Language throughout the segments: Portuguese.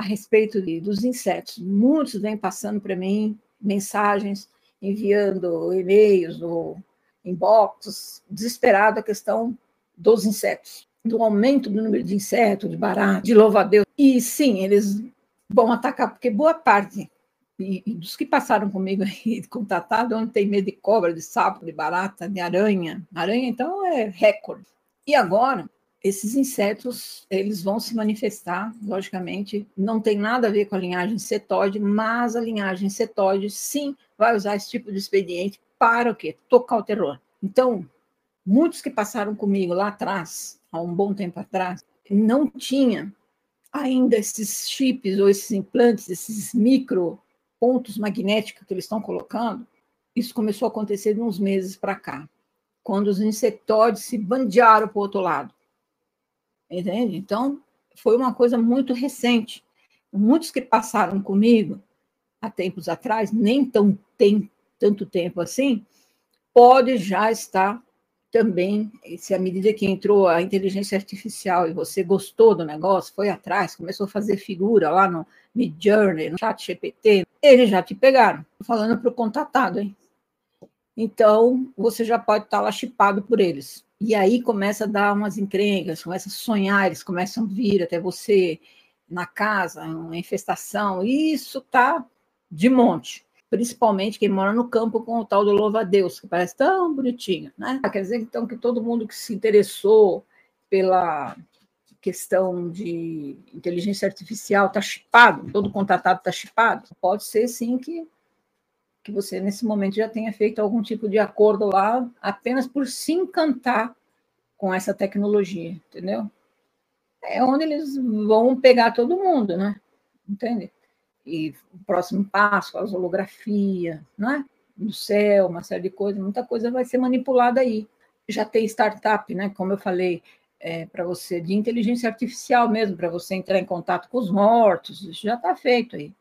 a respeito de, dos insetos. Muitos vêm passando para mim mensagens, enviando e-mails ou inbox, desesperado a questão dos insetos, do aumento do número de insetos, de barato, de louva-a-Deus. E sim, eles vão atacar, porque boa parte e, e dos que passaram comigo aí, contatado, onde tem medo de cobra, de sapo, de barata, de aranha. Aranha, então, é recorde. E agora, esses insetos, eles vão se manifestar, logicamente, não tem nada a ver com a linhagem cetóide, mas a linhagem cetóide, sim, vai usar esse tipo de expediente para o quê? Tocar o terror. Então, muitos que passaram comigo lá atrás, há um bom tempo atrás, não tinha ainda esses chips ou esses implantes, esses micro pontos magnéticos que eles estão colocando, isso começou a acontecer de uns meses para cá, quando os insetóides se bandearam para o outro lado. Entende? Então, foi uma coisa muito recente. Muitos que passaram comigo há tempos atrás, nem tão tem tanto tempo assim, pode já estar também, se à medida que entrou a inteligência artificial e você gostou do negócio, foi atrás, começou a fazer figura lá no Midjourney, no chat GPT, eles já te pegaram. falando para o contatado, hein? Então, você já pode estar lá chipado por eles. E aí começa a dar umas encrencas, começa a sonhar, eles começam a vir até você na casa, uma infestação. Isso tá de monte principalmente quem mora no campo com o tal do louva-a-Deus, que parece tão bonitinho, né? Quer dizer, então, que todo mundo que se interessou pela questão de inteligência artificial está chipado, todo contatado está chipado? Pode ser, sim, que, que você, nesse momento, já tenha feito algum tipo de acordo lá, apenas por se encantar com essa tecnologia, entendeu? É onde eles vão pegar todo mundo, né? Entende? e o próximo passo, a holografia, né? no céu, uma série de coisas, muita coisa vai ser manipulada aí. Já tem startup, né? como eu falei, é, para você, de inteligência artificial mesmo, para você entrar em contato com os mortos, isso já está feito aí.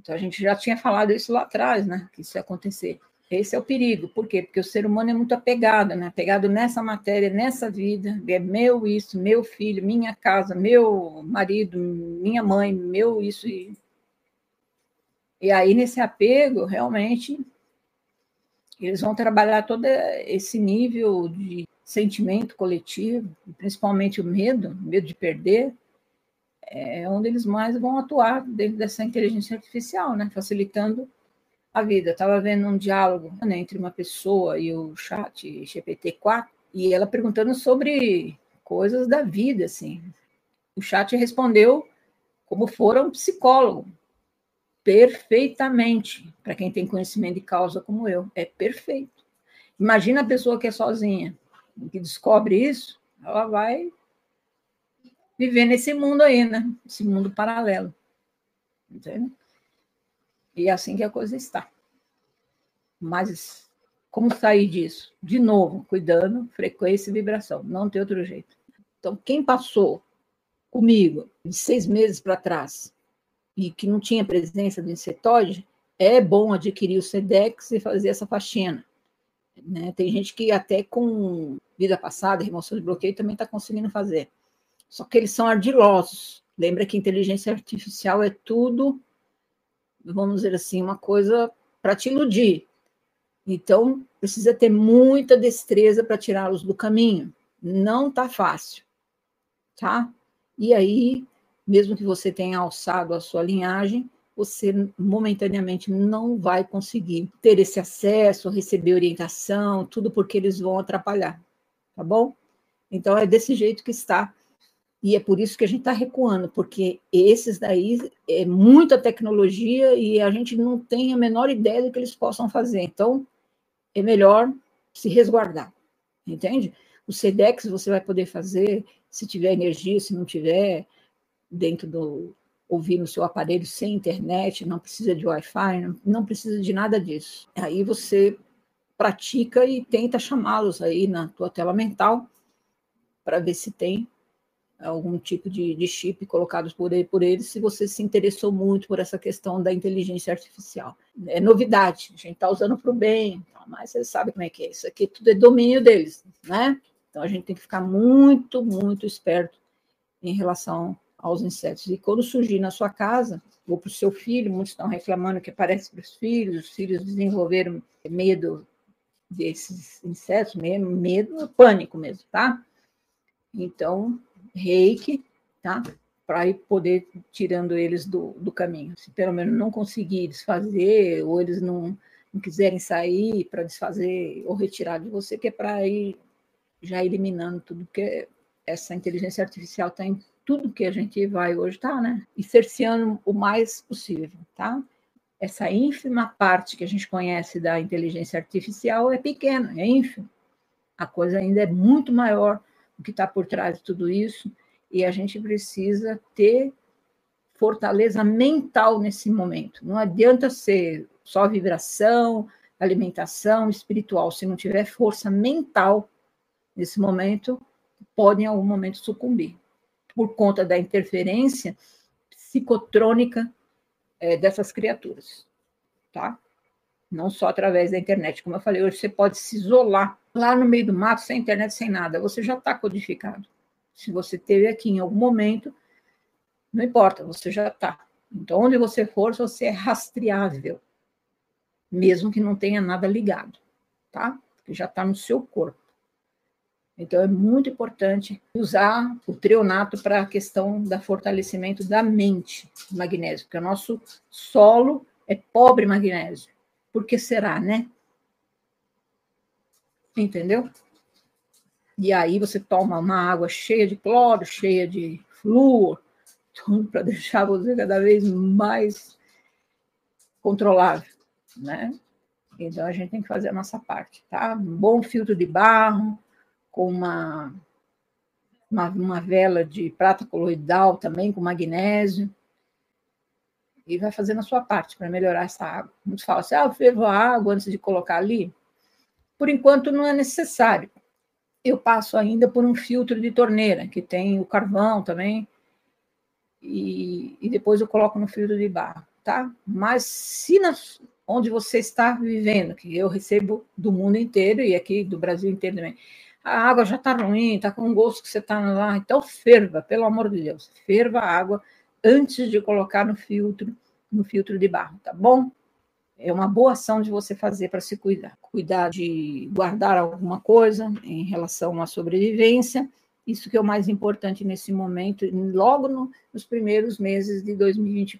Então, a gente já tinha falado isso lá atrás, né? que isso ia acontecer. Esse é o perigo. Por quê? Porque o ser humano é muito apegado, né? Apegado nessa matéria, nessa vida. É meu isso, meu filho, minha casa, meu marido, minha mãe, meu isso. E e aí, nesse apego, realmente, eles vão trabalhar todo esse nível de sentimento coletivo, principalmente o medo, medo de perder, é onde eles mais vão atuar dentro dessa inteligência artificial, né? facilitando a vida. Estava vendo um diálogo né, entre uma pessoa e o chat GPT-4, e ela perguntando sobre coisas da vida, assim. O chat respondeu como fora um psicólogo, perfeitamente para quem tem conhecimento de causa como eu. É perfeito. Imagina a pessoa que é sozinha, que descobre isso, ela vai viver nesse mundo aí, né? Esse mundo paralelo. Entende? E é assim que a coisa está. Mas como sair disso? De novo, cuidando, frequência e vibração. Não tem outro jeito. Então, quem passou comigo de seis meses para trás e que não tinha presença do insetóide, é bom adquirir o SEDEX e fazer essa faxina. Né? Tem gente que até com vida passada, remoção de bloqueio, também está conseguindo fazer. Só que eles são ardilosos. Lembra que inteligência artificial é tudo, vamos dizer assim, uma coisa para te iludir. Então, precisa ter muita destreza para tirá-los do caminho. Não tá fácil, tá? E aí, mesmo que você tenha alçado a sua linhagem, você momentaneamente não vai conseguir ter esse acesso, receber orientação, tudo porque eles vão atrapalhar, tá bom? Então é desse jeito que está. E é por isso que a gente está recuando, porque esses daí é muita tecnologia e a gente não tem a menor ideia do que eles possam fazer. Então, é melhor se resguardar, entende? O SEDEX você vai poder fazer se tiver energia, se não tiver, dentro do ouvir no seu aparelho sem internet, não precisa de Wi-Fi, não, não precisa de nada disso. Aí você pratica e tenta chamá-los aí na tua tela mental para ver se tem algum tipo de, de chip colocados por, por eles, se você se interessou muito por essa questão da inteligência artificial. É novidade, a gente está usando para o bem, mas você sabe como é que é. Isso aqui tudo é domínio deles, né? Então a gente tem que ficar muito, muito esperto em relação aos insetos. E quando surgir na sua casa, ou para o seu filho, muitos estão reclamando que aparece para os filhos, os filhos desenvolveram medo desses insetos, mesmo, medo, pânico mesmo, tá? Então, reiki, tá? Para poder tirando eles do, do caminho. Se pelo menos não conseguir desfazer, ou eles não, não quiserem sair para desfazer ou retirar de você, que é para ir já eliminando tudo que essa inteligência artificial está em tudo que a gente vai hoje, tá, né? E cerceando o mais possível, tá? Essa ínfima parte que a gente conhece da inteligência artificial é pequena, é ínfima. A coisa ainda é muito maior o que está por trás de tudo isso, e a gente precisa ter fortaleza mental nesse momento. Não adianta ser só vibração, alimentação espiritual. Se não tiver força mental nesse momento, pode em algum momento sucumbir, por conta da interferência psicotrônica é, dessas criaturas, tá? Não só através da internet. Como eu falei, hoje você pode se isolar lá no meio do mato, sem internet, sem nada. Você já está codificado. Se você teve aqui em algum momento, não importa, você já está. Então, onde você for, você é rastreável, mesmo que não tenha nada ligado, tá? Porque já está no seu corpo. Então, é muito importante usar o treonato para a questão da fortalecimento da mente, magnésio, porque o nosso solo é pobre magnésio. Por que será, né? Entendeu? E aí você toma uma água cheia de cloro, cheia de flúor, tudo para deixar você cada vez mais controlável, né? Então a gente tem que fazer a nossa parte, tá? Um bom filtro de barro, com uma, uma, uma vela de prata coloidal também, com magnésio, e vai fazendo a sua parte para melhorar essa água. Muitos falam assim, ah, fervo a água antes de colocar ali. Por enquanto não é necessário. Eu passo ainda por um filtro de torneira, que tem o carvão também, e, e depois eu coloco no filtro de barro, tá? Mas se nas, onde você está vivendo, que eu recebo do mundo inteiro e aqui do Brasil inteiro também, a água já está ruim, está com gosto que você está lá, então ferva, pelo amor de Deus, ferva a água antes de colocar no filtro, no filtro de barro, tá bom? É uma boa ação de você fazer para se cuidar. Cuidar de guardar alguma coisa em relação à sobrevivência, isso que é o mais importante nesse momento, logo no, nos primeiros meses de 2024.